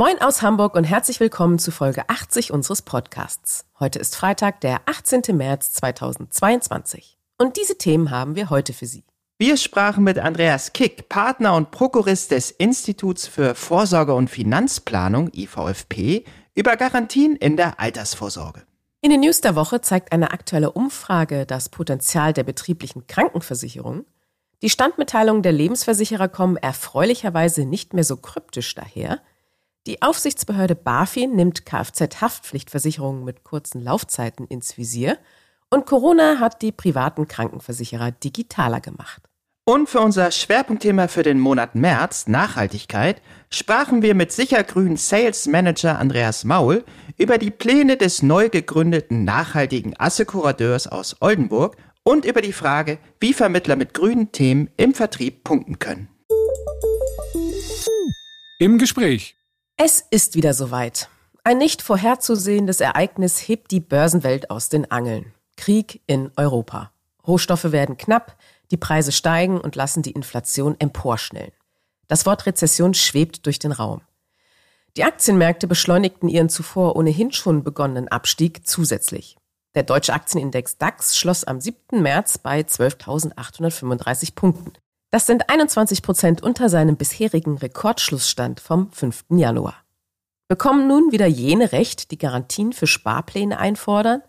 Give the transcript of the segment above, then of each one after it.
Moin aus Hamburg und herzlich willkommen zu Folge 80 unseres Podcasts. Heute ist Freitag, der 18. März 2022. Und diese Themen haben wir heute für Sie. Wir sprachen mit Andreas Kick, Partner und Prokurist des Instituts für Vorsorge und Finanzplanung IVFP, über Garantien in der Altersvorsorge. In den News der Woche zeigt eine aktuelle Umfrage das Potenzial der betrieblichen Krankenversicherung. Die Standmitteilungen der Lebensversicherer kommen erfreulicherweise nicht mehr so kryptisch daher. Die Aufsichtsbehörde BaFin nimmt Kfz-Haftpflichtversicherungen mit kurzen Laufzeiten ins Visier und Corona hat die privaten Krankenversicherer digitaler gemacht. Und für unser Schwerpunktthema für den Monat März, Nachhaltigkeit, sprachen wir mit sichergrün Sales Manager Andreas Maul über die Pläne des neu gegründeten nachhaltigen Assekurateurs aus Oldenburg und über die Frage, wie Vermittler mit grünen Themen im Vertrieb punkten können. Im Gespräch es ist wieder soweit. Ein nicht vorherzusehendes Ereignis hebt die Börsenwelt aus den Angeln. Krieg in Europa. Rohstoffe werden knapp, die Preise steigen und lassen die Inflation emporschnellen. Das Wort Rezession schwebt durch den Raum. Die Aktienmärkte beschleunigten ihren zuvor ohnehin schon begonnenen Abstieg zusätzlich. Der deutsche Aktienindex DAX schloss am 7. März bei 12.835 Punkten. Das sind 21 Prozent unter seinem bisherigen Rekordschlussstand vom 5. Januar. Bekommen nun wieder jene Recht, die Garantien für Sparpläne einfordern,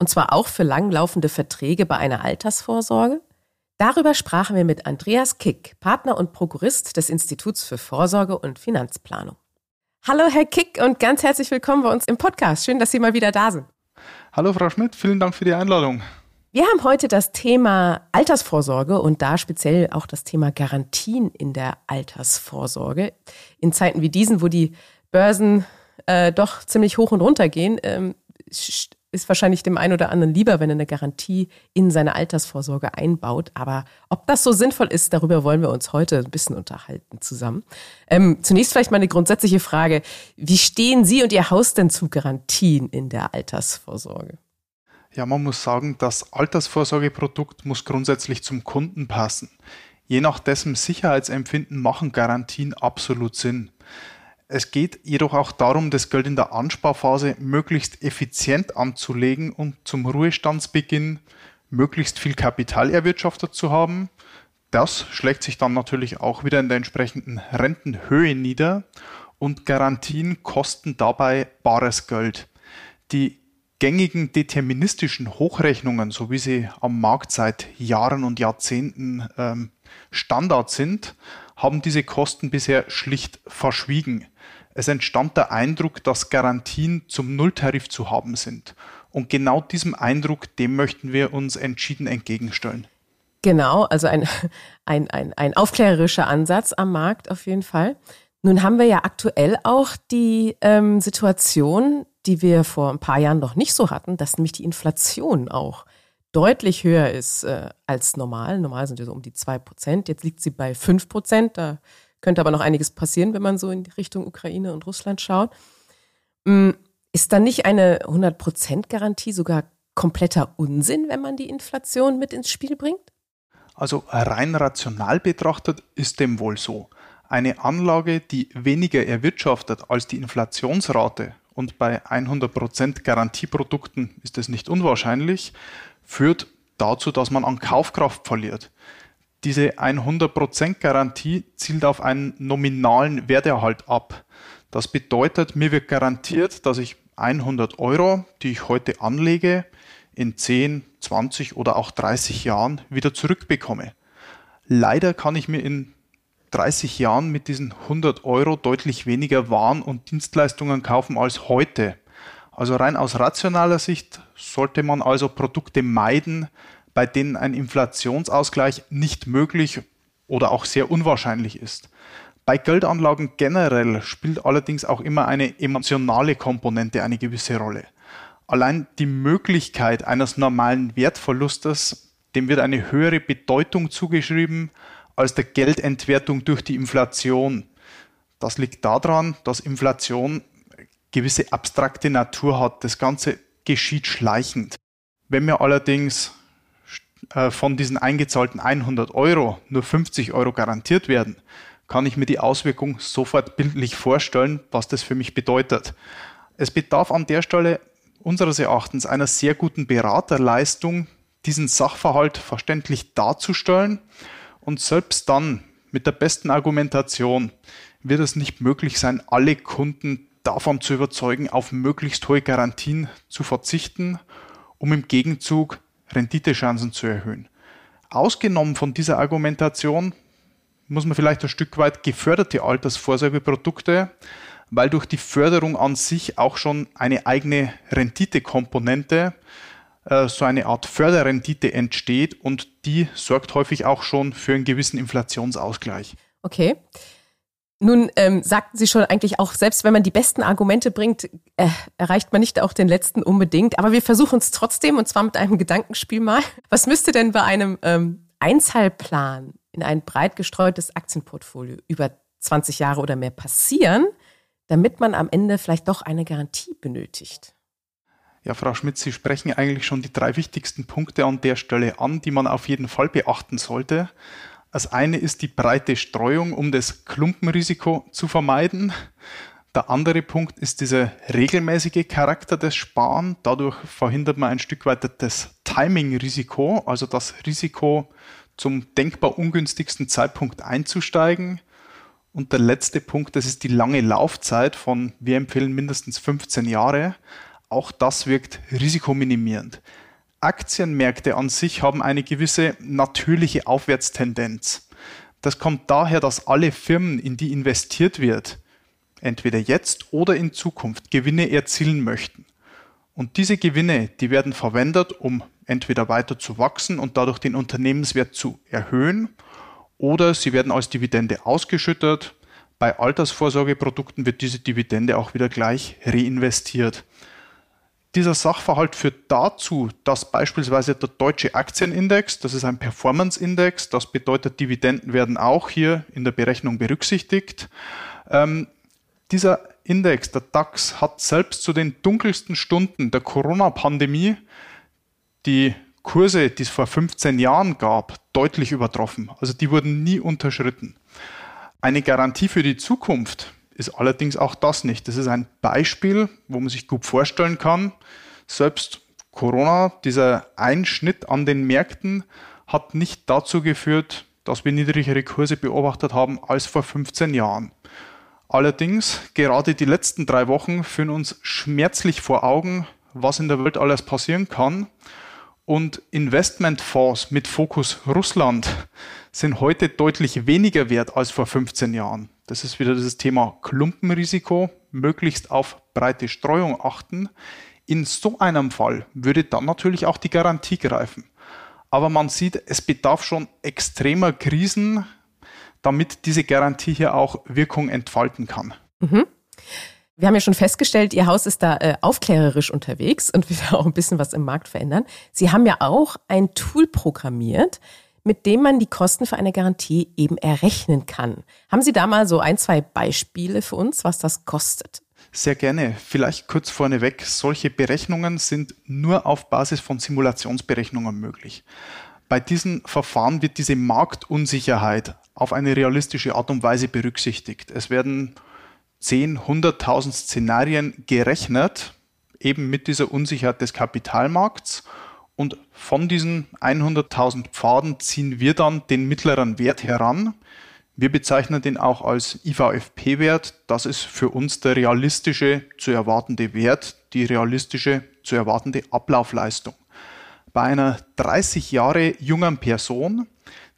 und zwar auch für langlaufende Verträge bei einer Altersvorsorge? Darüber sprachen wir mit Andreas Kick, Partner und Prokurist des Instituts für Vorsorge und Finanzplanung. Hallo Herr Kick und ganz herzlich willkommen bei uns im Podcast. Schön, dass Sie mal wieder da sind. Hallo Frau Schmidt, vielen Dank für die Einladung. Wir haben heute das Thema Altersvorsorge und da speziell auch das Thema Garantien in der Altersvorsorge. In Zeiten wie diesen, wo die Börsen äh, doch ziemlich hoch und runter gehen, ähm, ist wahrscheinlich dem einen oder anderen lieber, wenn er eine Garantie in seine Altersvorsorge einbaut. Aber ob das so sinnvoll ist, darüber wollen wir uns heute ein bisschen unterhalten zusammen. Ähm, zunächst vielleicht mal eine grundsätzliche Frage. Wie stehen Sie und Ihr Haus denn zu Garantien in der Altersvorsorge? Ja, man muss sagen, das Altersvorsorgeprodukt muss grundsätzlich zum Kunden passen. Je nach dessen Sicherheitsempfinden machen Garantien absolut Sinn. Es geht jedoch auch darum, das Geld in der Ansparphase möglichst effizient anzulegen und zum Ruhestandsbeginn möglichst viel Kapital erwirtschaftet zu haben. Das schlägt sich dann natürlich auch wieder in der entsprechenden Rentenhöhe nieder und Garantien kosten dabei bares Geld. Die gängigen deterministischen Hochrechnungen, so wie sie am Markt seit Jahren und Jahrzehnten ähm, Standard sind, haben diese Kosten bisher schlicht verschwiegen. Es entstand der Eindruck, dass Garantien zum Nulltarif zu haben sind. Und genau diesem Eindruck, dem möchten wir uns entschieden entgegenstellen. Genau, also ein, ein, ein, ein aufklärerischer Ansatz am Markt auf jeden Fall. Nun haben wir ja aktuell auch die ähm, Situation, die wir vor ein paar Jahren noch nicht so hatten, dass nämlich die Inflation auch deutlich höher ist äh, als normal. Normal sind wir so um die zwei Prozent. Jetzt liegt sie bei fünf Prozent. Da könnte aber noch einiges passieren, wenn man so in Richtung Ukraine und Russland schaut. Ähm, ist dann nicht eine 100% Garantie sogar kompletter Unsinn, wenn man die Inflation mit ins Spiel bringt? Also rein rational betrachtet ist dem wohl so. Eine Anlage, die weniger erwirtschaftet als die Inflationsrate, und bei 100% Garantieprodukten ist es nicht unwahrscheinlich, führt dazu, dass man an Kaufkraft verliert. Diese 100% Garantie zielt auf einen nominalen Werterhalt ab. Das bedeutet, mir wird garantiert, dass ich 100 Euro, die ich heute anlege, in 10, 20 oder auch 30 Jahren wieder zurückbekomme. Leider kann ich mir in 30 Jahren mit diesen 100 Euro deutlich weniger Waren und Dienstleistungen kaufen als heute. Also rein aus rationaler Sicht sollte man also Produkte meiden, bei denen ein Inflationsausgleich nicht möglich oder auch sehr unwahrscheinlich ist. Bei Geldanlagen generell spielt allerdings auch immer eine emotionale Komponente eine gewisse Rolle. Allein die Möglichkeit eines normalen Wertverlustes, dem wird eine höhere Bedeutung zugeschrieben als der Geldentwertung durch die Inflation. Das liegt daran, dass Inflation gewisse abstrakte Natur hat. Das Ganze geschieht schleichend. Wenn mir allerdings äh, von diesen eingezahlten 100 Euro nur 50 Euro garantiert werden, kann ich mir die Auswirkung sofort bildlich vorstellen, was das für mich bedeutet. Es bedarf an der Stelle unseres Erachtens einer sehr guten Beraterleistung, diesen Sachverhalt verständlich darzustellen und selbst dann mit der besten Argumentation wird es nicht möglich sein, alle Kunden davon zu überzeugen, auf möglichst hohe Garantien zu verzichten, um im Gegenzug Renditechancen zu erhöhen. Ausgenommen von dieser Argumentation muss man vielleicht ein Stück weit geförderte Altersvorsorgeprodukte, weil durch die Förderung an sich auch schon eine eigene Renditekomponente, so eine Art Förderrendite entsteht und die sorgt häufig auch schon für einen gewissen Inflationsausgleich. Okay. Nun ähm, sagten Sie schon eigentlich auch, selbst wenn man die besten Argumente bringt, äh, erreicht man nicht auch den letzten unbedingt. Aber wir versuchen es trotzdem und zwar mit einem Gedankenspiel mal. Was müsste denn bei einem ähm, Einzahlplan in ein breit gestreutes Aktienportfolio über 20 Jahre oder mehr passieren, damit man am Ende vielleicht doch eine Garantie benötigt? Ja, Frau Schmidt, Sie sprechen eigentlich schon die drei wichtigsten Punkte an der Stelle an, die man auf jeden Fall beachten sollte. Das eine ist die breite Streuung, um das Klumpenrisiko zu vermeiden. Der andere Punkt ist dieser regelmäßige Charakter des Sparen. Dadurch verhindert man ein Stück weit das Timing-Risiko, also das Risiko, zum denkbar ungünstigsten Zeitpunkt einzusteigen. Und der letzte Punkt, das ist die lange Laufzeit von, wir empfehlen mindestens 15 Jahre. Auch das wirkt risikominimierend. Aktienmärkte an sich haben eine gewisse natürliche Aufwärtstendenz. Das kommt daher, dass alle Firmen, in die investiert wird, entweder jetzt oder in Zukunft Gewinne erzielen möchten. Und diese Gewinne, die werden verwendet, um entweder weiter zu wachsen und dadurch den Unternehmenswert zu erhöhen, oder sie werden als Dividende ausgeschüttet. Bei Altersvorsorgeprodukten wird diese Dividende auch wieder gleich reinvestiert. Dieser Sachverhalt führt dazu, dass beispielsweise der deutsche Aktienindex, das ist ein Performance-Index, das bedeutet, Dividenden werden auch hier in der Berechnung berücksichtigt. Ähm, dieser Index, der DAX, hat selbst zu den dunkelsten Stunden der Corona-Pandemie die Kurse, die es vor 15 Jahren gab, deutlich übertroffen. Also die wurden nie unterschritten. Eine Garantie für die Zukunft ist allerdings auch das nicht. Das ist ein Beispiel, wo man sich gut vorstellen kann. Selbst Corona, dieser Einschnitt an den Märkten, hat nicht dazu geführt, dass wir niedrigere Kurse beobachtet haben als vor 15 Jahren. Allerdings, gerade die letzten drei Wochen führen uns schmerzlich vor Augen, was in der Welt alles passieren kann. Und Investmentfonds mit Fokus Russland sind heute deutlich weniger wert als vor 15 Jahren. Das ist wieder das Thema Klumpenrisiko, möglichst auf breite Streuung achten. In so einem Fall würde dann natürlich auch die Garantie greifen. Aber man sieht, es bedarf schon extremer Krisen, damit diese Garantie hier auch Wirkung entfalten kann. Mhm. Wir haben ja schon festgestellt, Ihr Haus ist da äh, aufklärerisch unterwegs und will auch ein bisschen was im Markt verändern. Sie haben ja auch ein Tool programmiert, mit dem man die Kosten für eine Garantie eben errechnen kann. Haben Sie da mal so ein, zwei Beispiele für uns, was das kostet? Sehr gerne. Vielleicht kurz vorneweg, solche Berechnungen sind nur auf Basis von Simulationsberechnungen möglich. Bei diesen Verfahren wird diese Marktunsicherheit auf eine realistische Art und Weise berücksichtigt. Es werden 10, 100.000 Szenarien gerechnet, eben mit dieser Unsicherheit des Kapitalmarkts. Und von diesen 100.000 Pfaden ziehen wir dann den mittleren Wert heran. Wir bezeichnen den auch als IVFP-Wert. Das ist für uns der realistische zu erwartende Wert, die realistische zu erwartende Ablaufleistung. Bei einer 30 Jahre jungen Person,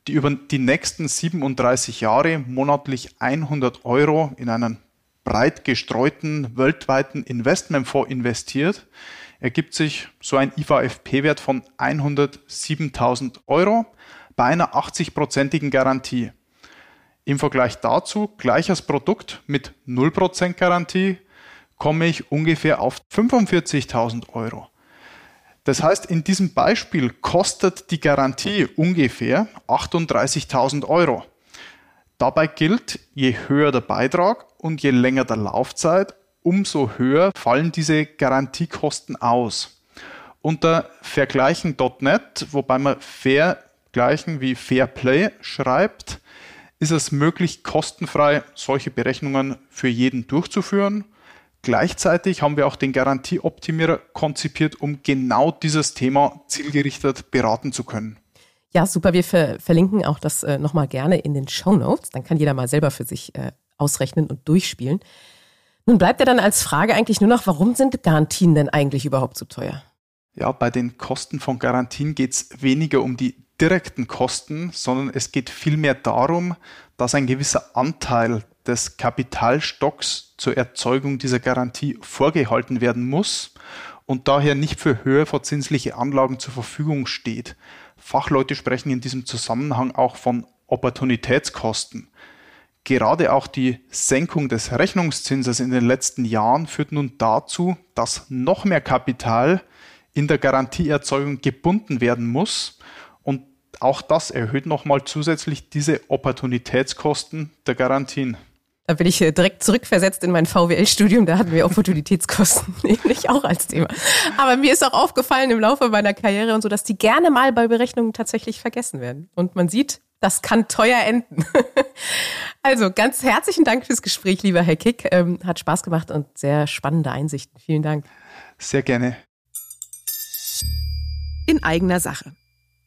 die über die nächsten 37 Jahre monatlich 100 Euro in einen breit gestreuten weltweiten Investmentfonds investiert, ergibt sich so ein IVFP-Wert von 107.000 Euro bei einer 80-prozentigen Garantie. Im Vergleich dazu gleiches Produkt mit 0% Garantie komme ich ungefähr auf 45.000 Euro. Das heißt, in diesem Beispiel kostet die Garantie ungefähr 38.000 Euro. Dabei gilt, je höher der Beitrag und je länger der Laufzeit, umso höher fallen diese Garantiekosten aus. Unter vergleichen.net, wobei man vergleichen wie Fair Play schreibt, ist es möglich, kostenfrei solche Berechnungen für jeden durchzuführen. Gleichzeitig haben wir auch den Garantieoptimierer konzipiert, um genau dieses Thema zielgerichtet beraten zu können. Ja, super. Wir ver verlinken auch das äh, nochmal gerne in den Show Notes. Dann kann jeder mal selber für sich äh, ausrechnen und durchspielen. Nun bleibt ja dann als Frage eigentlich nur noch, warum sind Garantien denn eigentlich überhaupt so teuer? Ja, bei den Kosten von Garantien geht es weniger um die direkten Kosten, sondern es geht vielmehr darum, dass ein gewisser Anteil des Kapitalstocks zur Erzeugung dieser Garantie vorgehalten werden muss und daher nicht für höher verzinsliche Anlagen zur Verfügung steht. Fachleute sprechen in diesem Zusammenhang auch von Opportunitätskosten. Gerade auch die Senkung des Rechnungszinses in den letzten Jahren führt nun dazu, dass noch mehr Kapital in der Garantieerzeugung gebunden werden muss und auch das erhöht nochmal zusätzlich diese Opportunitätskosten der Garantien. Da bin ich äh, direkt zurückversetzt in mein VWL-Studium. Da hatten wir Opportunitätskosten nämlich auch als Thema. Aber mir ist auch aufgefallen im Laufe meiner Karriere und so, dass die gerne mal bei Berechnungen tatsächlich vergessen werden. Und man sieht, das kann teuer enden. also ganz herzlichen Dank fürs Gespräch, lieber Herr Kick. Ähm, hat Spaß gemacht und sehr spannende Einsichten. Vielen Dank. Sehr gerne. In eigener Sache.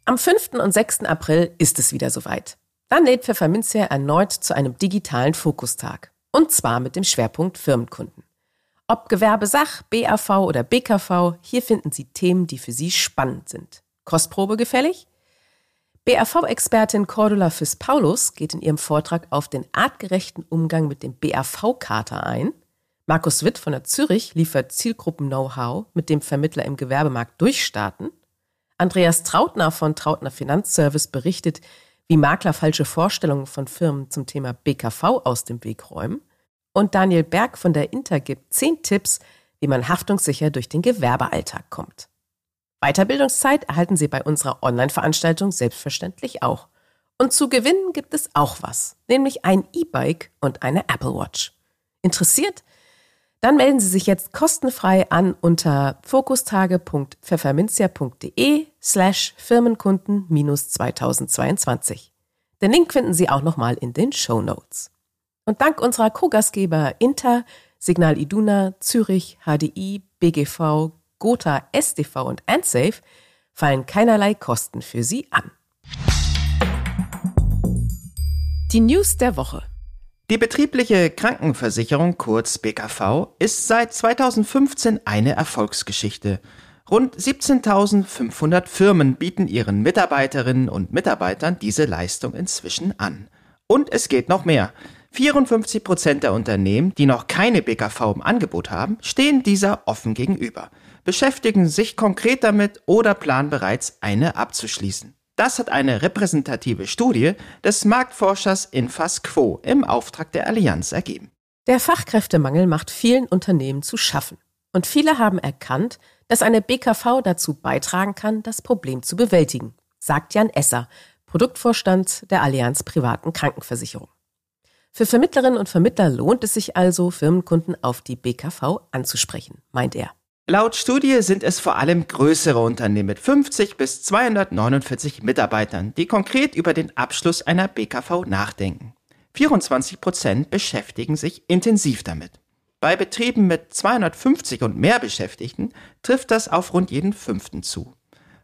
Am 5. und 6. April ist es wieder soweit. Dann lädt Pfefferminzia erneut zu einem digitalen Fokustag. Und zwar mit dem Schwerpunkt Firmenkunden. Ob Gewerbesach, BAV oder BKV, hier finden Sie Themen, die für Sie spannend sind. Kostprobe gefällig? BAV-Expertin Cordula Fiss-Paulus geht in ihrem Vortrag auf den artgerechten Umgang mit dem BAV-Kater ein. Markus Witt von der Zürich liefert Zielgruppen-Know-how mit dem Vermittler im Gewerbemarkt Durchstarten. Andreas Trautner von Trautner Finanzservice berichtet, wie Makler falsche Vorstellungen von Firmen zum Thema BKV aus dem Weg räumen. Und Daniel Berg von der Inter gibt zehn Tipps, wie man haftungssicher durch den Gewerbealltag kommt. Weiterbildungszeit erhalten Sie bei unserer Online-Veranstaltung selbstverständlich auch. Und zu gewinnen gibt es auch was, nämlich ein E-Bike und eine Apple Watch. Interessiert? Dann melden Sie sich jetzt kostenfrei an unter fokustage.pfefferminzia.de slash Firmenkunden-2022. Den Link finden Sie auch nochmal in den Show Notes. Und dank unserer Co-Gastgeber Inter, Signal Iduna, Zürich, HDI, BGV, Gotha, STV und AndSafe fallen keinerlei Kosten für Sie an. Die News der Woche. Die betriebliche Krankenversicherung, kurz BKV, ist seit 2015 eine Erfolgsgeschichte. Rund 17.500 Firmen bieten ihren Mitarbeiterinnen und Mitarbeitern diese Leistung inzwischen an. Und es geht noch mehr. 54 Prozent der Unternehmen, die noch keine BKV im Angebot haben, stehen dieser offen gegenüber, beschäftigen sich konkret damit oder planen bereits eine abzuschließen. Das hat eine repräsentative Studie des Marktforschers Infas Quo im Auftrag der Allianz ergeben. Der Fachkräftemangel macht vielen Unternehmen zu schaffen. Und viele haben erkannt, dass eine BKV dazu beitragen kann, das Problem zu bewältigen, sagt Jan Esser, Produktvorstand der Allianz Privaten Krankenversicherung. Für Vermittlerinnen und Vermittler lohnt es sich also, Firmenkunden auf die BKV anzusprechen, meint er. Laut Studie sind es vor allem größere Unternehmen mit 50 bis 249 Mitarbeitern, die konkret über den Abschluss einer BKV nachdenken. 24 Prozent beschäftigen sich intensiv damit. Bei Betrieben mit 250 und mehr Beschäftigten trifft das auf rund jeden fünften zu.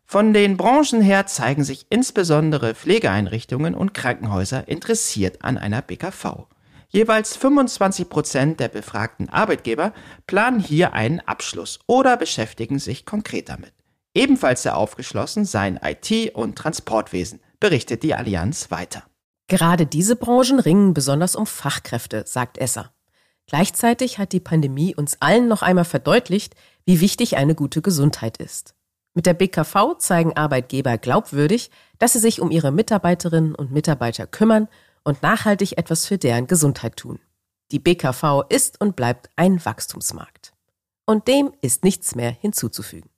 Von den Branchen her zeigen sich insbesondere Pflegeeinrichtungen und Krankenhäuser interessiert an einer BKV. Jeweils 25 Prozent der befragten Arbeitgeber planen hier einen Abschluss oder beschäftigen sich konkret damit. Ebenfalls sehr aufgeschlossen seien IT und Transportwesen, berichtet die Allianz weiter. Gerade diese Branchen ringen besonders um Fachkräfte, sagt Esser. Gleichzeitig hat die Pandemie uns allen noch einmal verdeutlicht, wie wichtig eine gute Gesundheit ist. Mit der BKV zeigen Arbeitgeber glaubwürdig, dass sie sich um ihre Mitarbeiterinnen und Mitarbeiter kümmern und nachhaltig etwas für deren Gesundheit tun. Die BKV ist und bleibt ein Wachstumsmarkt. Und dem ist nichts mehr hinzuzufügen.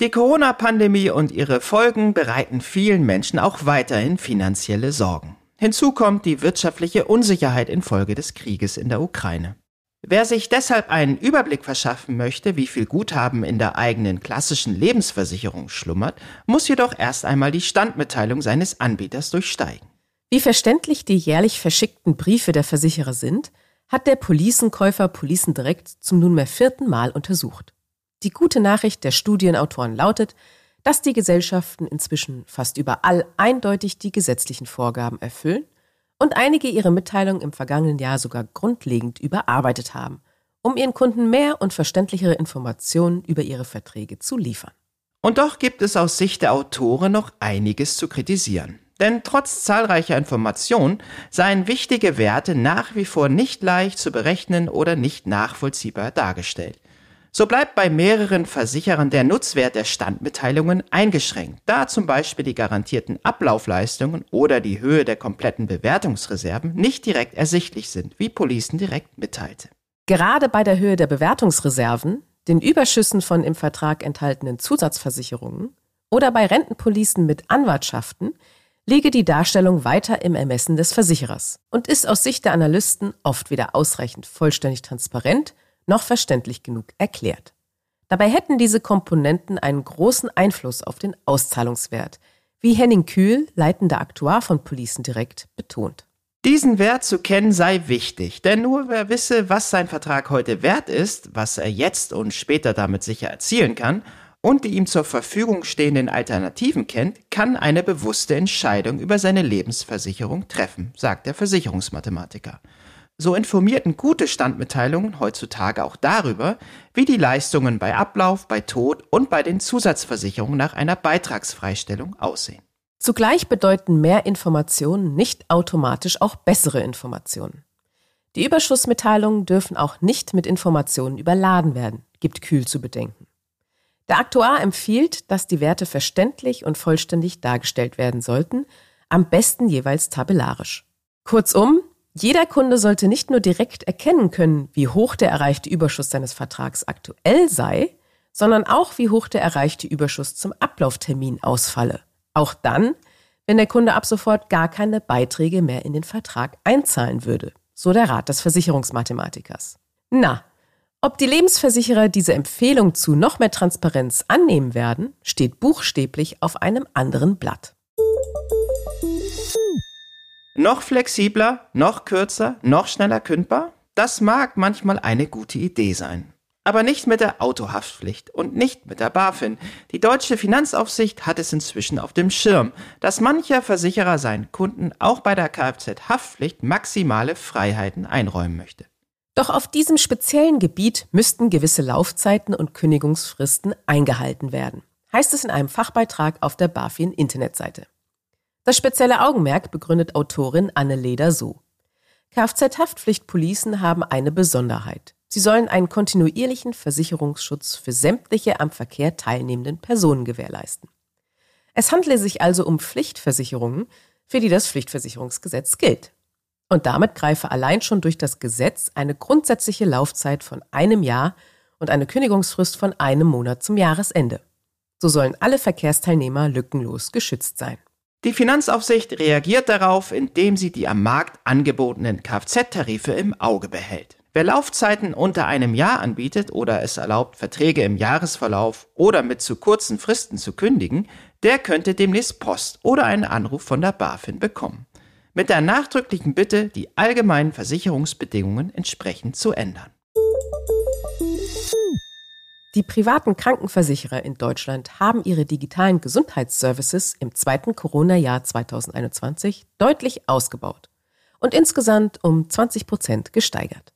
Die Corona-Pandemie und ihre Folgen bereiten vielen Menschen auch weiterhin finanzielle Sorgen. Hinzu kommt die wirtschaftliche Unsicherheit infolge des Krieges in der Ukraine. Wer sich deshalb einen Überblick verschaffen möchte, wie viel Guthaben in der eigenen klassischen Lebensversicherung schlummert, muss jedoch erst einmal die Standmitteilung seines Anbieters durchsteigen. Wie verständlich die jährlich verschickten Briefe der Versicherer sind, hat der Policenkäufer Policen direkt zum nunmehr vierten Mal untersucht. Die gute Nachricht der Studienautoren lautet, dass die Gesellschaften inzwischen fast überall eindeutig die gesetzlichen Vorgaben erfüllen und einige ihre Mitteilungen im vergangenen Jahr sogar grundlegend überarbeitet haben, um ihren Kunden mehr und verständlichere Informationen über ihre Verträge zu liefern. Und doch gibt es aus Sicht der Autoren noch einiges zu kritisieren. Denn trotz zahlreicher Informationen seien wichtige Werte nach wie vor nicht leicht zu berechnen oder nicht nachvollziehbar dargestellt. So bleibt bei mehreren Versicherern der Nutzwert der Standmitteilungen eingeschränkt, da zum Beispiel die garantierten Ablaufleistungen oder die Höhe der kompletten Bewertungsreserven nicht direkt ersichtlich sind, wie Policen direkt mitteilte. Gerade bei der Höhe der Bewertungsreserven, den Überschüssen von im Vertrag enthaltenen Zusatzversicherungen oder bei Rentenpolicen mit Anwartschaften liege die Darstellung weiter im Ermessen des Versicherers und ist aus Sicht der Analysten oft weder ausreichend vollständig transparent noch verständlich genug erklärt. Dabei hätten diese Komponenten einen großen Einfluss auf den Auszahlungswert, wie Henning Kühl, leitender Aktuar von Policen direkt, betont. Diesen Wert zu kennen sei wichtig, denn nur wer wisse, was sein Vertrag heute wert ist, was er jetzt und später damit sicher erzielen kann und die ihm zur Verfügung stehenden Alternativen kennt, kann eine bewusste Entscheidung über seine Lebensversicherung treffen, sagt der Versicherungsmathematiker. So informierten gute Standmitteilungen heutzutage auch darüber, wie die Leistungen bei Ablauf, bei Tod und bei den Zusatzversicherungen nach einer Beitragsfreistellung aussehen. Zugleich bedeuten mehr Informationen nicht automatisch auch bessere Informationen. Die Überschussmitteilungen dürfen auch nicht mit Informationen überladen werden, gibt Kühl zu bedenken. Der Aktuar empfiehlt, dass die Werte verständlich und vollständig dargestellt werden sollten, am besten jeweils tabellarisch. Kurzum, jeder Kunde sollte nicht nur direkt erkennen können, wie hoch der erreichte Überschuss seines Vertrags aktuell sei, sondern auch, wie hoch der erreichte Überschuss zum Ablauftermin ausfalle. Auch dann, wenn der Kunde ab sofort gar keine Beiträge mehr in den Vertrag einzahlen würde, so der Rat des Versicherungsmathematikers. Na, ob die Lebensversicherer diese Empfehlung zu noch mehr Transparenz annehmen werden, steht buchstäblich auf einem anderen Blatt. Noch flexibler, noch kürzer, noch schneller kündbar? Das mag manchmal eine gute Idee sein. Aber nicht mit der Autohaftpflicht und nicht mit der BaFin. Die deutsche Finanzaufsicht hat es inzwischen auf dem Schirm, dass mancher Versicherer seinen Kunden auch bei der Kfz-Haftpflicht maximale Freiheiten einräumen möchte. Doch auf diesem speziellen Gebiet müssten gewisse Laufzeiten und Kündigungsfristen eingehalten werden, heißt es in einem Fachbeitrag auf der BaFin Internetseite. Das spezielle Augenmerk begründet Autorin Anne Leder so. Kfz-Haftpflichtpolicen haben eine Besonderheit. Sie sollen einen kontinuierlichen Versicherungsschutz für sämtliche am Verkehr teilnehmenden Personen gewährleisten. Es handle sich also um Pflichtversicherungen, für die das Pflichtversicherungsgesetz gilt. Und damit greife allein schon durch das Gesetz eine grundsätzliche Laufzeit von einem Jahr und eine Kündigungsfrist von einem Monat zum Jahresende. So sollen alle Verkehrsteilnehmer lückenlos geschützt sein. Die Finanzaufsicht reagiert darauf, indem sie die am Markt angebotenen Kfz-Tarife im Auge behält. Wer Laufzeiten unter einem Jahr anbietet oder es erlaubt, Verträge im Jahresverlauf oder mit zu kurzen Fristen zu kündigen, der könnte demnächst Post oder einen Anruf von der BaFin bekommen. Mit der nachdrücklichen Bitte, die allgemeinen Versicherungsbedingungen entsprechend zu ändern. Die privaten Krankenversicherer in Deutschland haben ihre digitalen Gesundheitsservices im zweiten Corona-Jahr 2021 deutlich ausgebaut und insgesamt um 20 Prozent gesteigert.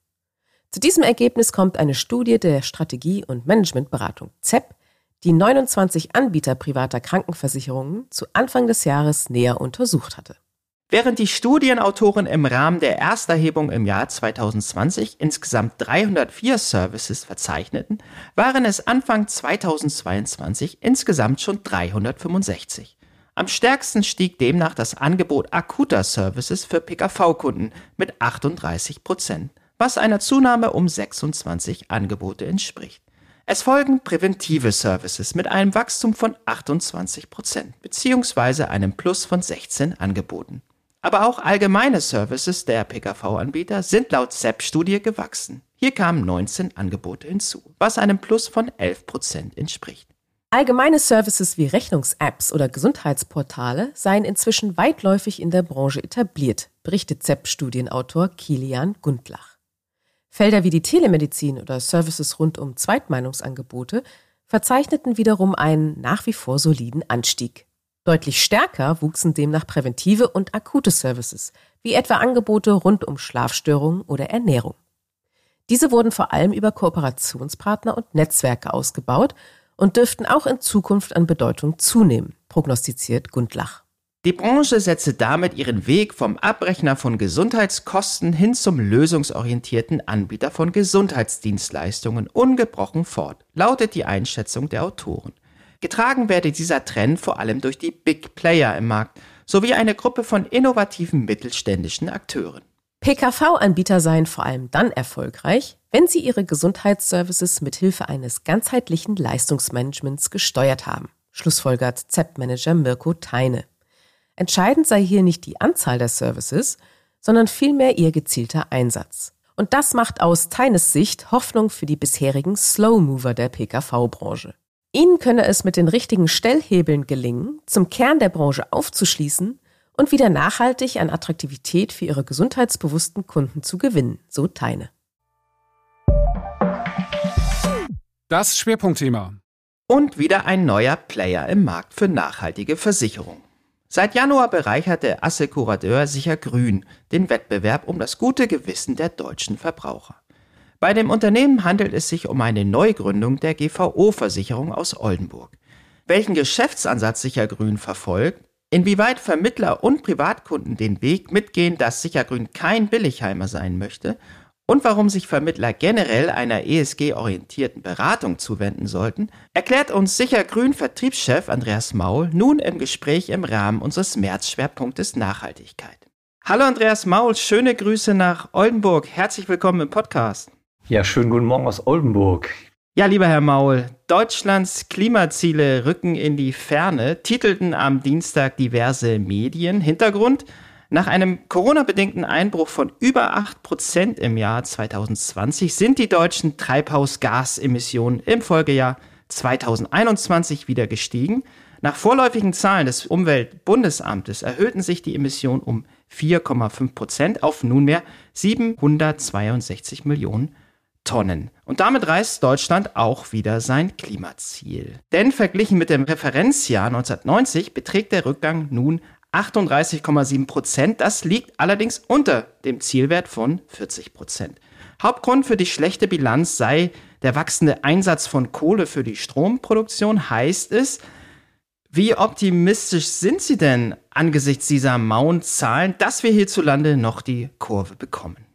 Zu diesem Ergebnis kommt eine Studie der Strategie- und Managementberatung ZEP, die 29 Anbieter privater Krankenversicherungen zu Anfang des Jahres näher untersucht hatte. Während die Studienautoren im Rahmen der Ersterhebung im Jahr 2020 insgesamt 304 Services verzeichneten, waren es Anfang 2022 insgesamt schon 365. Am stärksten stieg demnach das Angebot akuter Services für PKV-Kunden mit 38 Prozent, was einer Zunahme um 26 Angebote entspricht. Es folgen präventive Services mit einem Wachstum von 28 Prozent beziehungsweise einem Plus von 16 Angeboten. Aber auch allgemeine Services der PKV-Anbieter sind laut ZEP-Studie gewachsen. Hier kamen 19 Angebote hinzu, was einem Plus von 11 Prozent entspricht. Allgemeine Services wie Rechnungs-Apps oder Gesundheitsportale seien inzwischen weitläufig in der Branche etabliert, berichtet ZEP-Studienautor Kilian Gundlach. Felder wie die Telemedizin oder Services rund um Zweitmeinungsangebote verzeichneten wiederum einen nach wie vor soliden Anstieg. Deutlich stärker wuchsen demnach präventive und akute Services, wie etwa Angebote rund um Schlafstörungen oder Ernährung. Diese wurden vor allem über Kooperationspartner und Netzwerke ausgebaut und dürften auch in Zukunft an Bedeutung zunehmen, prognostiziert Gundlach. Die Branche setze damit ihren Weg vom Abrechner von Gesundheitskosten hin zum lösungsorientierten Anbieter von Gesundheitsdienstleistungen ungebrochen fort, lautet die Einschätzung der Autoren. Getragen werde dieser Trend vor allem durch die Big Player im Markt sowie eine Gruppe von innovativen mittelständischen Akteuren. PKV-Anbieter seien vor allem dann erfolgreich, wenn sie ihre Gesundheitsservices mithilfe eines ganzheitlichen Leistungsmanagements gesteuert haben, schlussfolgert ZEP-Manager Mirko Teine. Entscheidend sei hier nicht die Anzahl der Services, sondern vielmehr ihr gezielter Einsatz. Und das macht aus Teines Sicht Hoffnung für die bisherigen Slow Mover der PKV-Branche. Ihnen könne es mit den richtigen Stellhebeln gelingen, zum Kern der Branche aufzuschließen und wieder nachhaltig an Attraktivität für ihre gesundheitsbewussten Kunden zu gewinnen, so Teine. Das Schwerpunktthema. Und wieder ein neuer Player im Markt für nachhaltige Versicherung. Seit Januar bereichert der Assekurateur Sicher Grün den Wettbewerb um das gute Gewissen der deutschen Verbraucher. Bei dem Unternehmen handelt es sich um eine Neugründung der GVO-Versicherung aus Oldenburg. Welchen Geschäftsansatz Sichergrün verfolgt, inwieweit Vermittler und Privatkunden den Weg mitgehen, dass Sichergrün kein Billigheimer sein möchte und warum sich Vermittler generell einer ESG-orientierten Beratung zuwenden sollten, erklärt uns Sichergrün Vertriebschef Andreas Maul nun im Gespräch im Rahmen unseres Märzschwerpunktes Nachhaltigkeit. Hallo Andreas Maul, schöne Grüße nach Oldenburg. Herzlich willkommen im Podcast. Ja, schönen guten Morgen aus Oldenburg. Ja, lieber Herr Maul, Deutschlands Klimaziele rücken in die Ferne, titelten am Dienstag diverse Medien. Hintergrund? Nach einem Corona-bedingten Einbruch von über 8% im Jahr 2020 sind die deutschen Treibhausgasemissionen im Folgejahr 2021 wieder gestiegen. Nach vorläufigen Zahlen des Umweltbundesamtes erhöhten sich die Emissionen um 4,5% auf nunmehr 762 Millionen Tonnen. Und damit reißt Deutschland auch wieder sein Klimaziel. Denn verglichen mit dem Referenzjahr 1990 beträgt der Rückgang nun 38,7 Prozent. Das liegt allerdings unter dem Zielwert von 40 Prozent. Hauptgrund für die schlechte Bilanz sei der wachsende Einsatz von Kohle für die Stromproduktion, heißt es. Wie optimistisch sind Sie denn angesichts dieser mauen Zahlen, dass wir hierzulande noch die Kurve bekommen?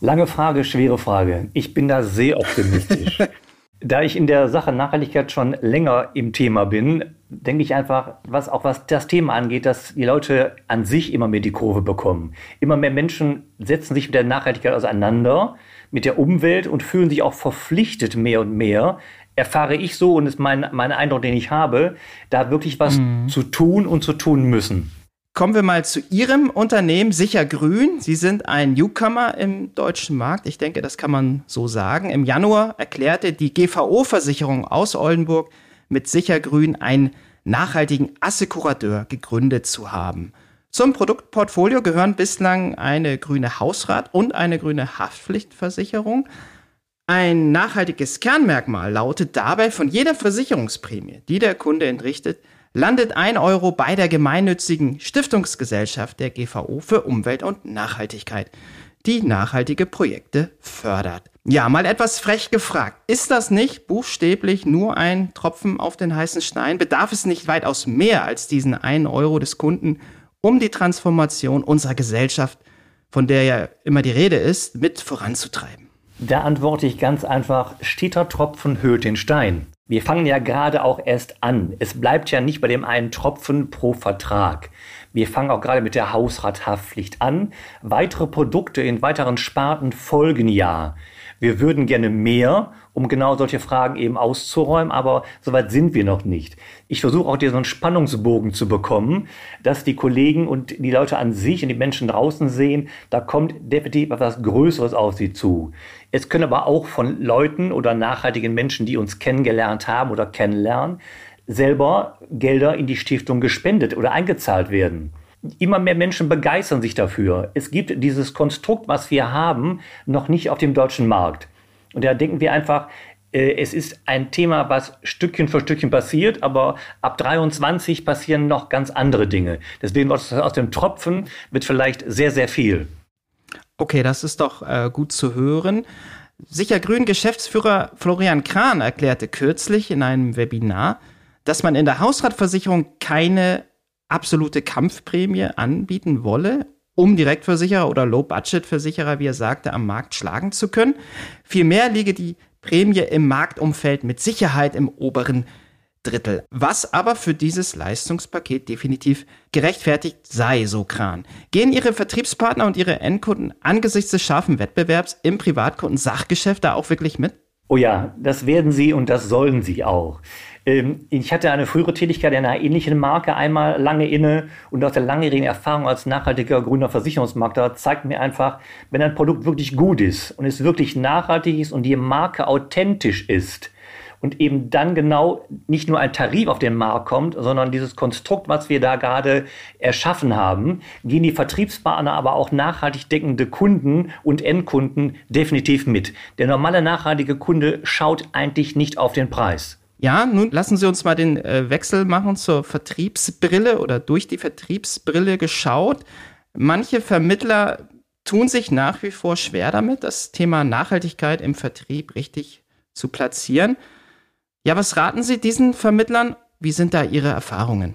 Lange Frage, schwere Frage. Ich bin da sehr optimistisch. da ich in der Sache Nachhaltigkeit schon länger im Thema bin, denke ich einfach, was auch was das Thema angeht, dass die Leute an sich immer mehr die Kurve bekommen. Immer mehr Menschen setzen sich mit der Nachhaltigkeit auseinander, mit der Umwelt und fühlen sich auch verpflichtet mehr und mehr. Erfahre ich so und ist mein, mein Eindruck, den ich habe, da wirklich was mhm. zu tun und zu tun müssen. Kommen wir mal zu Ihrem Unternehmen Sicher Grün. Sie sind ein Newcomer im deutschen Markt. Ich denke, das kann man so sagen. Im Januar erklärte die GVO-Versicherung aus Oldenburg mit Sicher Grün einen nachhaltigen Assekurateur gegründet zu haben. Zum Produktportfolio gehören bislang eine grüne Hausrat und eine grüne Haftpflichtversicherung. Ein nachhaltiges Kernmerkmal lautet dabei von jeder Versicherungsprämie, die der Kunde entrichtet, landet ein Euro bei der gemeinnützigen Stiftungsgesellschaft der GVO für Umwelt und Nachhaltigkeit, die nachhaltige Projekte fördert. Ja, mal etwas frech gefragt. Ist das nicht buchstäblich nur ein Tropfen auf den heißen Stein? Bedarf es nicht weitaus mehr als diesen einen Euro des Kunden, um die Transformation unserer Gesellschaft, von der ja immer die Rede ist, mit voranzutreiben? Da antworte ich ganz einfach, steter Tropfen höhlt den Stein. Wir fangen ja gerade auch erst an. Es bleibt ja nicht bei dem einen Tropfen pro Vertrag. Wir fangen auch gerade mit der Hausrathaftpflicht an. Weitere Produkte in weiteren Sparten folgen ja. Wir würden gerne mehr, um genau solche Fragen eben auszuräumen, aber soweit sind wir noch nicht. Ich versuche auch dir so einen Spannungsbogen zu bekommen, dass die Kollegen und die Leute an sich und die Menschen draußen sehen, da kommt definitiv etwas Größeres auf sie zu. Es können aber auch von Leuten oder nachhaltigen Menschen, die uns kennengelernt haben oder kennenlernen, selber Gelder in die Stiftung gespendet oder eingezahlt werden. Immer mehr Menschen begeistern sich dafür. Es gibt dieses Konstrukt, was wir haben, noch nicht auf dem deutschen Markt. Und da denken wir einfach, äh, es ist ein Thema, was Stückchen für Stückchen passiert, aber ab 23 passieren noch ganz andere Dinge. Deswegen aus, aus dem Tropfen wird vielleicht sehr, sehr viel. Okay, das ist doch äh, gut zu hören. Sicher Grün Geschäftsführer Florian Kran erklärte kürzlich in einem Webinar, dass man in der Hausratversicherung keine absolute Kampfprämie anbieten wolle, um Direktversicherer oder Low-Budget-Versicherer, wie er sagte, am Markt schlagen zu können. Vielmehr liege die Prämie im Marktumfeld mit Sicherheit im oberen Drittel, was aber für dieses Leistungspaket definitiv gerechtfertigt sei, so Kran. Gehen Ihre Vertriebspartner und Ihre Endkunden angesichts des scharfen Wettbewerbs im Privatkunden-Sachgeschäft da auch wirklich mit? Oh ja, das werden sie und das sollen sie auch. Ähm, ich hatte eine frühere Tätigkeit in einer ähnlichen Marke einmal lange inne und aus der langjährigen Erfahrung als nachhaltiger grüner Versicherungsmakler zeigt mir einfach, wenn ein Produkt wirklich gut ist und es wirklich nachhaltig ist und die Marke authentisch ist, und eben dann genau nicht nur ein Tarif auf den Markt kommt, sondern dieses Konstrukt, was wir da gerade erschaffen haben, gehen die Vertriebspartner, aber auch nachhaltig deckende Kunden und Endkunden definitiv mit. Der normale nachhaltige Kunde schaut eigentlich nicht auf den Preis. Ja, nun lassen Sie uns mal den äh, Wechsel machen zur Vertriebsbrille oder durch die Vertriebsbrille geschaut. Manche Vermittler tun sich nach wie vor schwer damit, das Thema Nachhaltigkeit im Vertrieb richtig zu platzieren. Ja, was raten Sie diesen Vermittlern? Wie sind da Ihre Erfahrungen?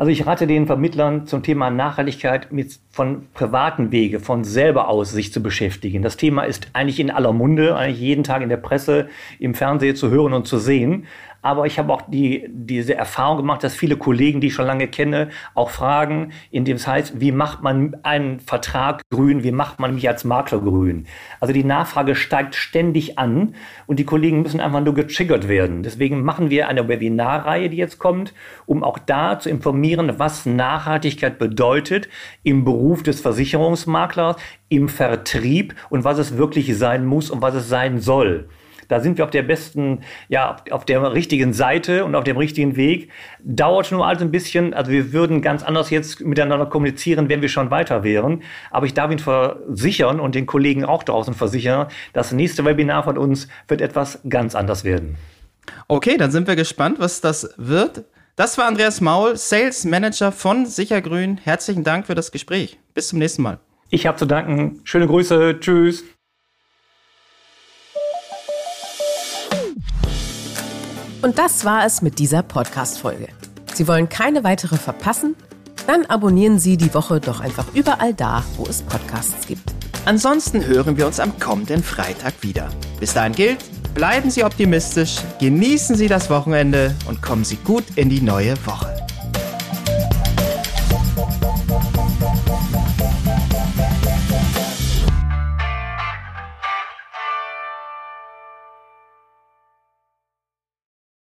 Also ich rate den Vermittlern zum Thema Nachhaltigkeit mit von privaten Wege, von selber aus sich zu beschäftigen. Das Thema ist eigentlich in aller Munde, eigentlich jeden Tag in der Presse, im Fernsehen zu hören und zu sehen. Aber ich habe auch die, diese Erfahrung gemacht, dass viele Kollegen, die ich schon lange kenne, auch fragen, in dem es heißt, wie macht man einen Vertrag grün, wie macht man mich als Makler grün? Also die Nachfrage steigt ständig an und die Kollegen müssen einfach nur getriggert werden. Deswegen machen wir eine Webinarreihe, die jetzt kommt, um auch da zu informieren, was Nachhaltigkeit bedeutet im Beruf des Versicherungsmaklers, im Vertrieb und was es wirklich sein muss und was es sein soll. Da sind wir auf der besten, ja, auf der richtigen Seite und auf dem richtigen Weg. Dauert nur also ein bisschen. Also wir würden ganz anders jetzt miteinander kommunizieren, wenn wir schon weiter wären. Aber ich darf Ihnen versichern und den Kollegen auch draußen versichern, das nächste Webinar von uns wird etwas ganz anders werden. Okay, dann sind wir gespannt, was das wird. Das war Andreas Maul, Sales Manager von Sichergrün. Herzlichen Dank für das Gespräch. Bis zum nächsten Mal. Ich habe zu danken. Schöne Grüße. Tschüss. Und das war es mit dieser Podcast-Folge. Sie wollen keine weitere verpassen? Dann abonnieren Sie die Woche doch einfach überall da, wo es Podcasts gibt. Ansonsten hören wir uns am kommenden Freitag wieder. Bis dahin gilt, bleiben Sie optimistisch, genießen Sie das Wochenende und kommen Sie gut in die neue Woche.